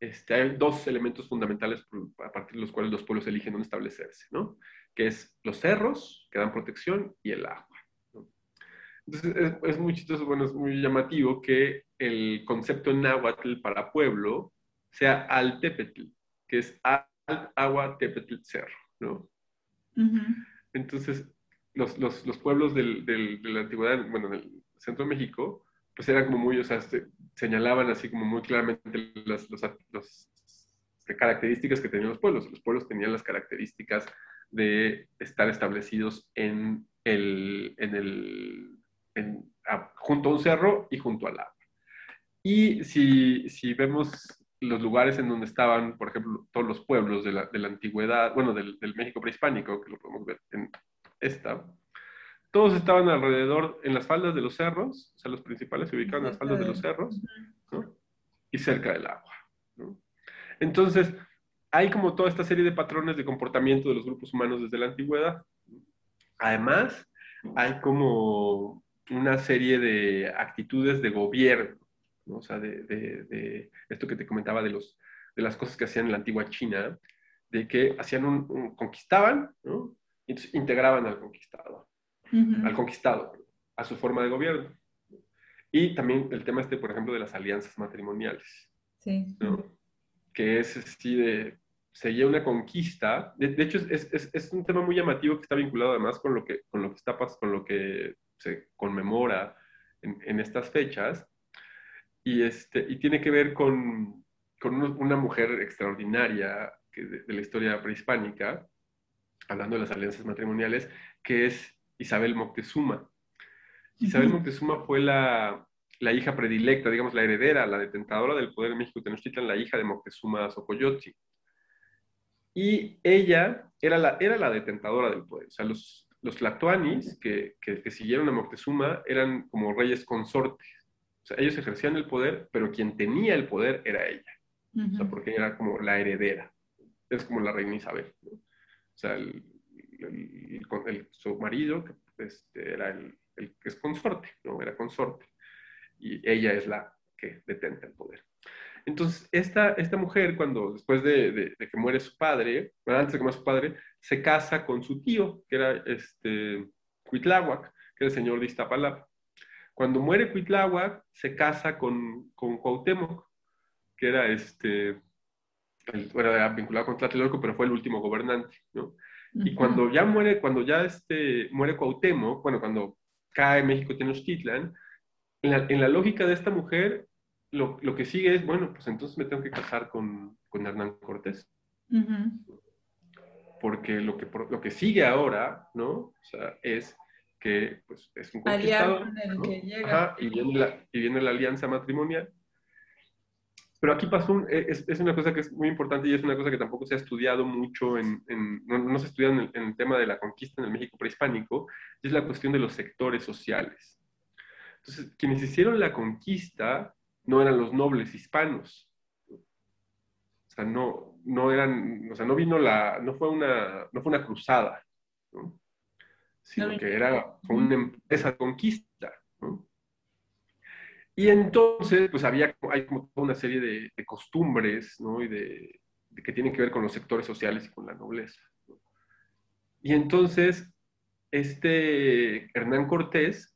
este, hay dos elementos fundamentales a partir de los cuales los pueblos eligen dónde establecerse, ¿no? Que es los cerros, que dan protección, y el agua. Entonces, es, muy chistoso, bueno, es muy llamativo que el concepto náhuatl para pueblo sea altepetl, que es alt, agua, tepetl, cerro, ¿no? Entonces, los, los, los pueblos del, del, de la antigüedad, bueno, en el centro de México, pues eran como muy, o sea, señalaban así como muy claramente las, características que tenían los pueblos. Los pueblos tenían las características de estar establecidos en el, en el, junto a un cerro y junto al agua. Y si, si, vemos los lugares en donde estaban, por ejemplo, todos los pueblos de la, de la antigüedad, bueno, del, del, México prehispánico, que lo podemos ver en esta, todos estaban alrededor en las faldas de los cerros, o sea, los principales se ubicaban en las faldas de los cerros, ¿no? y cerca del agua. Entonces, hay como toda esta serie de patrones de comportamiento de los grupos humanos desde la antigüedad. Además, hay como una serie de actitudes de gobierno, ¿no? o sea, de, de, de, esto que te comentaba de, los, de las cosas que hacían en la antigua China, de que hacían un, conquistaban, ¿no? y integraban al conquistado al conquistado, a su forma de gobierno. Y también el tema este, por ejemplo, de las alianzas matrimoniales. Sí. Que es así de, seguía una conquista. De, hecho, es, es, es, un tema muy llamativo que está vinculado además con lo que, con lo que, está, con lo que se conmemora en, en estas fechas. Y, este, y tiene que ver con, con una mujer extraordinaria que de, de, la historia prehispánica, hablando de las alianzas matrimoniales, que es Isabel Moctezuma. Isabel Moctezuma fue la, la, hija predilecta, digamos, la heredera, la detentadora del poder en México Tenochtitlan, la hija de Moctezuma Xocoyotzi. Y ella era la, era la detentadora del poder. O sea, los, los tlatoanis que, que, siguieron a Moctezuma eran como reyes consortes. Sea, ellos ejercían el poder, pero quien tenía el poder era ella. O sea, porque era como la heredera. Es como la reina Isabel. O sea, el, el, su marido, este, era el, el, que es consorte, ¿no? Era consorte. Y ella es la que detenta el poder. Entonces, esta, esta mujer, cuando después de, de, que muere su padre, antes de que muera su padre, se casa con su tío, que era este, Cuitláhuac, que era el señor de Iztapalapa. Cuando muere Cuitláhuac, se casa con, con Cuauhtémoc, que era este, era vinculado con Tlatelolco, pero fue el último gobernante, ¿no? Y cuando ya muere, cuando ya este, muere Cuauhtémoc, bueno, cuando cae México Tenochtitlan, en la, en la lógica de esta mujer, lo, lo, que sigue es, bueno, pues entonces me tengo que casar con, con Hernán Cortés. Porque lo que, lo que sigue ahora, ¿no? O sea, es que pues, es un conquistador. y, viene la, y viene la alianza matrimonial. Pero aquí pasó, eh, es, es, una cosa que es muy importante y es una cosa que tampoco se ha estudiado mucho, en, en no, no, se estudia en el, en el, tema de la conquista en el México prehispánico, es la cuestión de los sectores sociales. Entonces, quienes hicieron la conquista no eran los nobles hispanos. O sea, no, no eran, o sea, no vino la, no fue una, no fue una cruzada, ¿no? Sino que era una empresa de conquista. ¿no? Y entonces, pues había, hay como toda una serie de, de costumbres, ¿no? Y de, de, que tienen que ver con los sectores sociales y con la nobleza. ¿no? Y entonces, este Hernán Cortés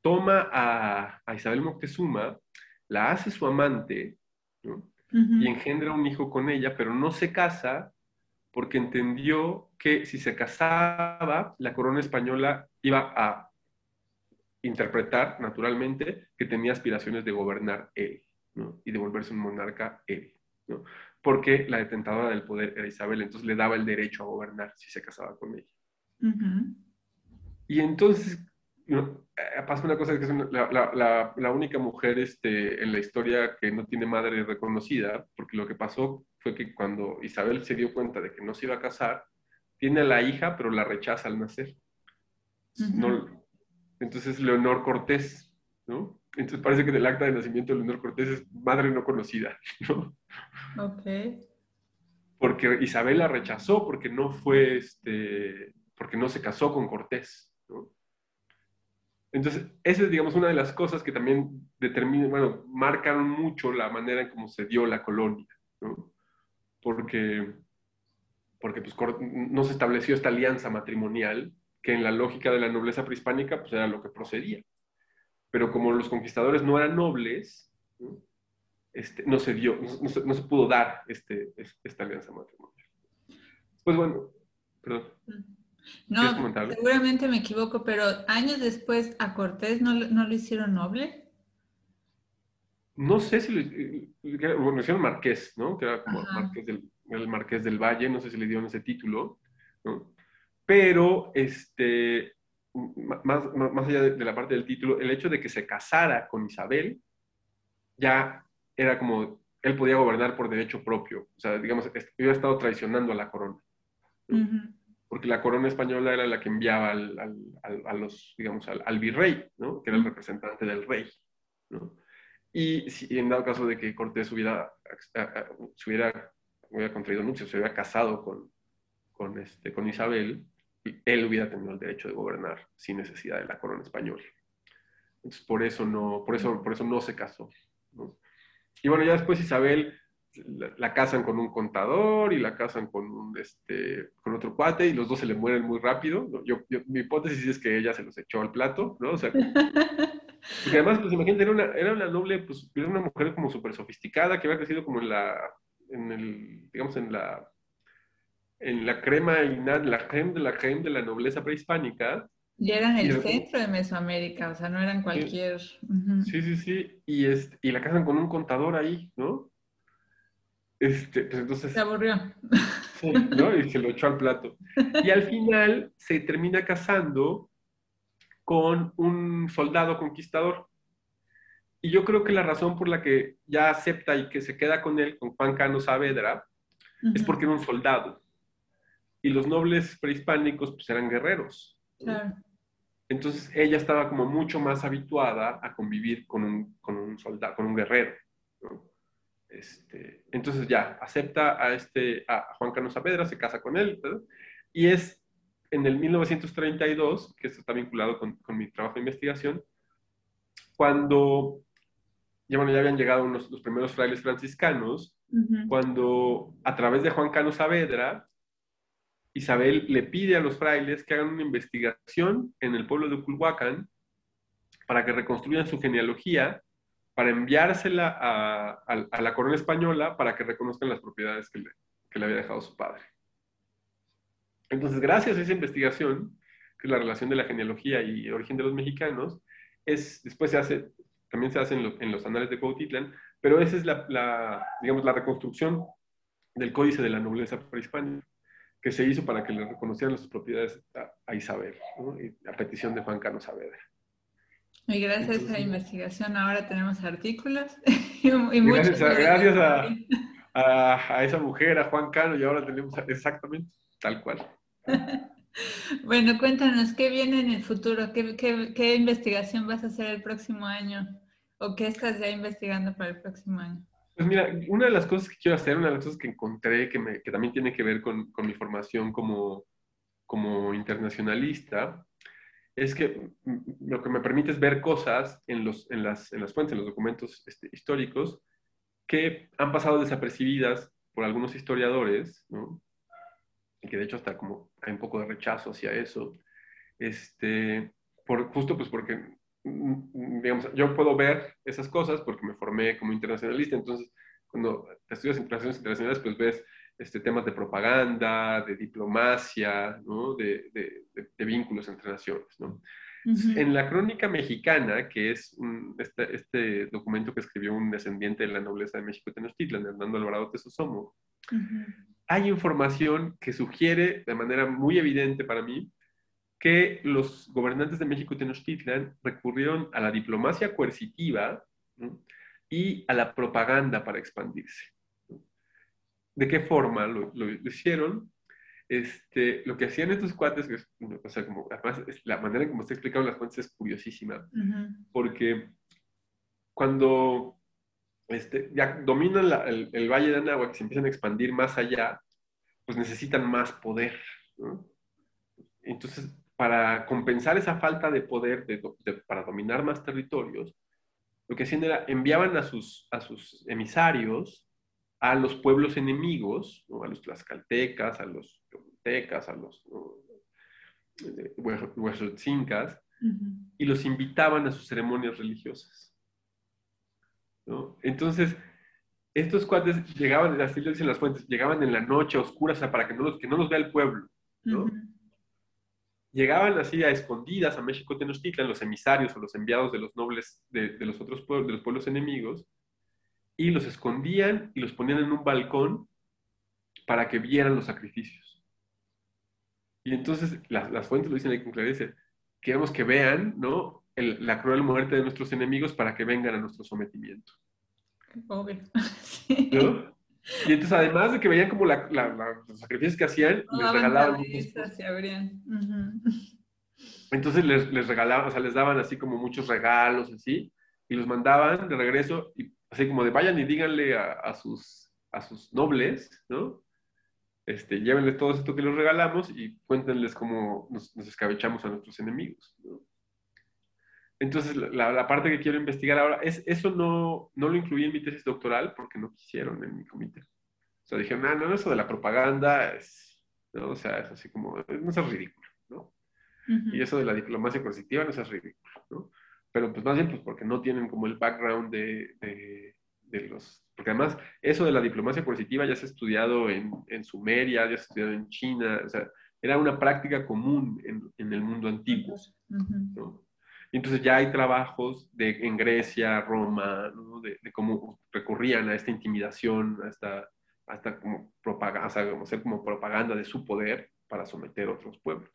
toma a, a, Isabel Moctezuma, la hace su amante, ¿no? uh -huh. y engendra un hijo con ella, pero no se casa porque entendió que si se casaba, la corona española iba a interpretar naturalmente que tenía aspiraciones de gobernar él ¿no? y de volverse un monarca él, ¿no? porque la detentadora del poder era Isabel, entonces le daba el derecho a gobernar si se casaba con ella. Uh -huh. Y entonces ¿no? pasa una cosa que es una, la, la, la, única mujer este, en la historia que no tiene madre reconocida, porque lo que pasó fue que cuando Isabel se dio cuenta de que no se iba a casar, tiene a la hija, pero la rechaza al nacer. Uh -huh. no, entonces, Leonor Cortés, ¿no? Entonces parece que en el acta de nacimiento de Leonor Cortés es madre no conocida, ¿no? Ok. Porque Isabel la rechazó porque no fue, este, porque no se casó con Cortés, ¿no? Entonces, esa es, digamos, una de las cosas que también determinan, bueno, marcan mucho la manera en cómo se dio la colonia, ¿no? Porque, porque pues, no se estableció esta alianza matrimonial que en la lógica de la nobleza prehispánica pues era lo que procedía. Pero como los conquistadores no eran nobles, ¿no? Este, no se dio, no, no, se, no, se, pudo dar este, esta alianza matrimonial. Pues bueno, perdón. No, seguramente me equivoco, pero años después a Cortés no, no lo hicieron noble. No sé si lo, bueno, hicieron marqués, ¿no? Que era como marqués del, el marqués del Valle, no sé si le dieron ese título, ¿no? Pero, este, más, más allá de, de, la parte del título, el hecho de que se casara con Isabel ya era como, él podía gobernar por derecho propio. O sea, digamos, había estado traicionando a la corona. ¿no? Uh -huh. Porque la corona española era la que enviaba al, al, al, a los, digamos, al, virrey, ¿no? Que era el representante del rey, ¿no? Y si en dado caso de que Cortés hubiera, se hubiera, hubiera contraído nupcias, se hubiera casado con, con, este, con Isabel, él hubiera tenido el derecho de gobernar sin necesidad de la corona española. Entonces, por eso no, por eso, por eso no se casó. ¿no? Y bueno, ya después Isabel la, la, casan con un contador y la casan con, un, este, con otro cuate y los dos se le mueren muy rápido. yo, mi hipótesis es que ella se los echó al plato, ¿no? O sea, porque además, pues imagínate, era una, era una noble, pues era una mujer como súper sofisticada que había crecido como en la, en el, digamos, en la, en la crema, la crema de la crema de la nobleza prehispánica. Y eran el y centro de Mesoamérica, o sea, no eran cualquier... Sí, uh -huh. sí, sí, sí. Y, este, y la casan con un contador ahí, ¿no? Este, pues entonces... Se aburrió. Sí, ¿no? Y se lo echó al plato. Y al final se termina casando con un soldado conquistador. Y yo creo que la razón por la que ya acepta y que se queda con él, con Juan Cano Saavedra, uh -huh. es porque era un soldado. Y los nobles prehispánicos pues eran guerreros. Claro. Entonces ella estaba como mucho más habituada a convivir con un, con un soldado, con un guerrero. ¿no? Este, entonces ya acepta a, este, a Juan Cano Saavedra, se casa con él, ¿verdad? y es en el 1932, que esto está vinculado con, con mi trabajo de investigación, cuando ya, bueno, ya habían llegado unos, los primeros frailes franciscanos, uh -huh. cuando a través de Juan Cano Saavedra, Isabel le pide a los frailes que hagan una investigación en el pueblo de Culhuacán para que reconstruyan su genealogía para enviársela a, la corona española para que reconozcan las propiedades que le, que le había dejado su padre. Entonces, gracias a esa investigación, que es la relación de la genealogía y origen de los mexicanos, es, después se hace, también se hace en, los anales de Cuautitlán, pero esa es la, digamos, la reconstrucción del códice de la nobleza prehispánica que se hizo para que le reconocieran las propiedades a, Isabel, a petición de Juan Carlos Saavedra. Y gracias a esa investigación ahora tenemos artículos y, gracias, a, a, esa mujer, a Juan Cano, y ahora tenemos exactamente tal cual. bueno, cuéntanos, ¿qué viene en el futuro? ¿Qué, qué, investigación vas a hacer el próximo año? ¿O qué estás ya investigando para el próximo año? Pues mira, una de las cosas que quiero hacer, una de las cosas que encontré que, me, que también tiene que ver con, con, mi formación como, como internacionalista, es que lo que me permite es ver cosas en, los, en, las, en las fuentes, en los documentos este, históricos, que han pasado desapercibidas por algunos historiadores, ¿no? y que de hecho hasta como hay un poco de rechazo hacia eso, este, por, justo pues porque, digamos, yo puedo ver esas cosas porque me formé como internacionalista, entonces cuando estudias relaciones internacionales pues ves este, temas de propaganda, de diplomacia, ¿no? de, de, de, vínculos entre naciones. ¿no? En la crónica mexicana, que es este, este, documento que escribió un descendiente de la nobleza de México Tenochtitlan, Hernando Alvarado Tesosomo, hay información que sugiere de manera muy evidente para mí que los gobernantes de México Tenochtitlan recurrieron a la diplomacia coercitiva y a la propaganda para expandirse. ¿De qué forma lo, lo hicieron? este, lo que hacían estos cuates, o sea, como, además, la manera en cómo está explicado las fuentes es curiosísima, porque cuando este, ya dominan el, Valle de Anáhuac, que se empiezan a expandir más allá, pues necesitan más poder. Entonces, para compensar esa falta de poder, para dominar más territorios, lo que hacían era enviaban a sus, a sus emisarios a los pueblos enemigos, a los tlaxcaltecas, a los tecas, a los huesotzincas, y los invitaban a sus ceremonias religiosas. Entonces, estos cuates llegaban, así lo dicen las fuentes, llegaban en la noche oscura, o sea, para que no los, que no los vea el pueblo. Llegaban así a escondidas a México Tenochtitlan, los emisarios o los enviados de los nobles de, de los otros pueblos, de los pueblos enemigos, y los escondían y los ponían en un balcón para que vieran los sacrificios. Y entonces las, fuentes lo dicen ahí con claridad, queremos que vean, ¿no? la cruel muerte de nuestros enemigos para que vengan a nuestro sometimiento. Obvio. ¿No? Y entonces, además de que veían como la, los sacrificios que hacían, les regalaban. Entonces les, les regalaban, o sea, les daban así como muchos regalos, así, y los mandaban de regreso y así como de vayan y díganle a, sus, a sus nobles, ¿no? Este, llévenles todo esto que les regalamos y cuéntenles cómo nos, escabechamos a nuestros enemigos. ¿no? Entonces, la, parte que quiero investigar ahora es, eso no, no lo incluí en mi tesis doctoral porque no quisieron en mi comité. O sea, dijeron, ah, no, eso de la propaganda es, ¿no? O sea, es así como, no es ridículo, ¿no? Y eso de la diplomacia coercitiva no es ridículo, ¿no? pero pues más bien pues porque no tienen como el background de, de, los... Porque además eso de la diplomacia coercitiva ya se ha estudiado en, en Sumeria, ya se ha estudiado en China, o sea, era una práctica común en, en el mundo antiguo. ¿no? Entonces ya hay trabajos de, en Grecia, Roma, ¿no? de, de, cómo recurrían a esta intimidación, hasta, hasta como propaganda, o sea, como ser como propaganda de su poder para someter a otros pueblos.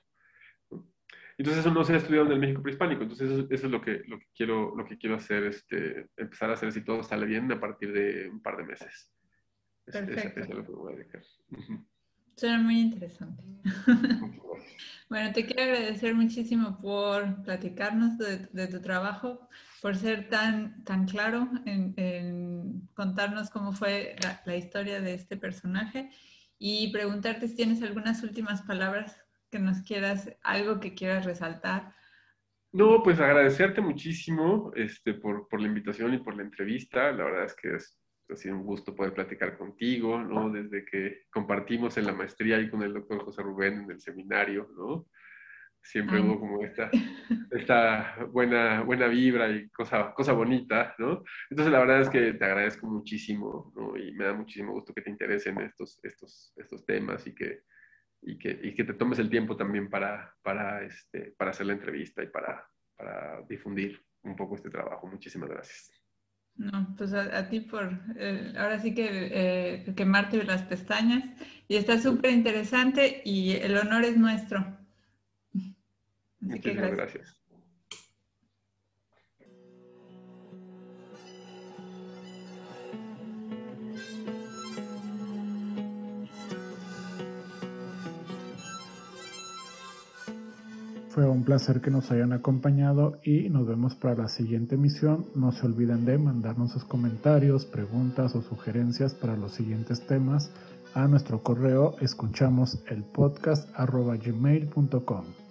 Entonces eso no se ha estudiado en el México prehispánico, entonces eso, es lo que, lo, que quiero, lo que quiero hacer, este, empezar a hacer si todo sale bien a partir de un par de meses. Perfecto. Es, es lo que voy a dedicar. Suena muy interesante. bueno, te quiero agradecer muchísimo por platicarnos de, tu trabajo, por ser tan, tan claro en, contarnos cómo fue la, la historia de este personaje y preguntarte si tienes algunas últimas palabras que nos quieras, algo que quieras resaltar. No, pues agradecerte muchísimo este, por, por la invitación y por la entrevista. La verdad es que es, ha sido un gusto poder platicar contigo, ¿no? Desde que compartimos en la maestría y con el doctor José Rubén en el seminario, ¿no? siempre hubo como esta, esta buena, buena vibra y cosa, cosa bonita, ¿no? Entonces la verdad es que te agradezco muchísimo, ¿no? Y me da muchísimo gusto que te interesen estos, estos, estos temas y que, y que, y que te tomes el tiempo también para, para, este, para hacer la entrevista y para, para difundir un poco este trabajo. Muchísimas gracias. No, pues a, ti por, eh, ahora sí que eh, quemarte las pestañas. Y está súper interesante y el honor es nuestro. Muchísimas gracias. Fue un placer que nos hayan acompañado y nos vemos para la siguiente emisión. No se olviden de mandarnos sus comentarios, preguntas o sugerencias para los siguientes temas a nuestro correo escuchamos el podcast gmail.com.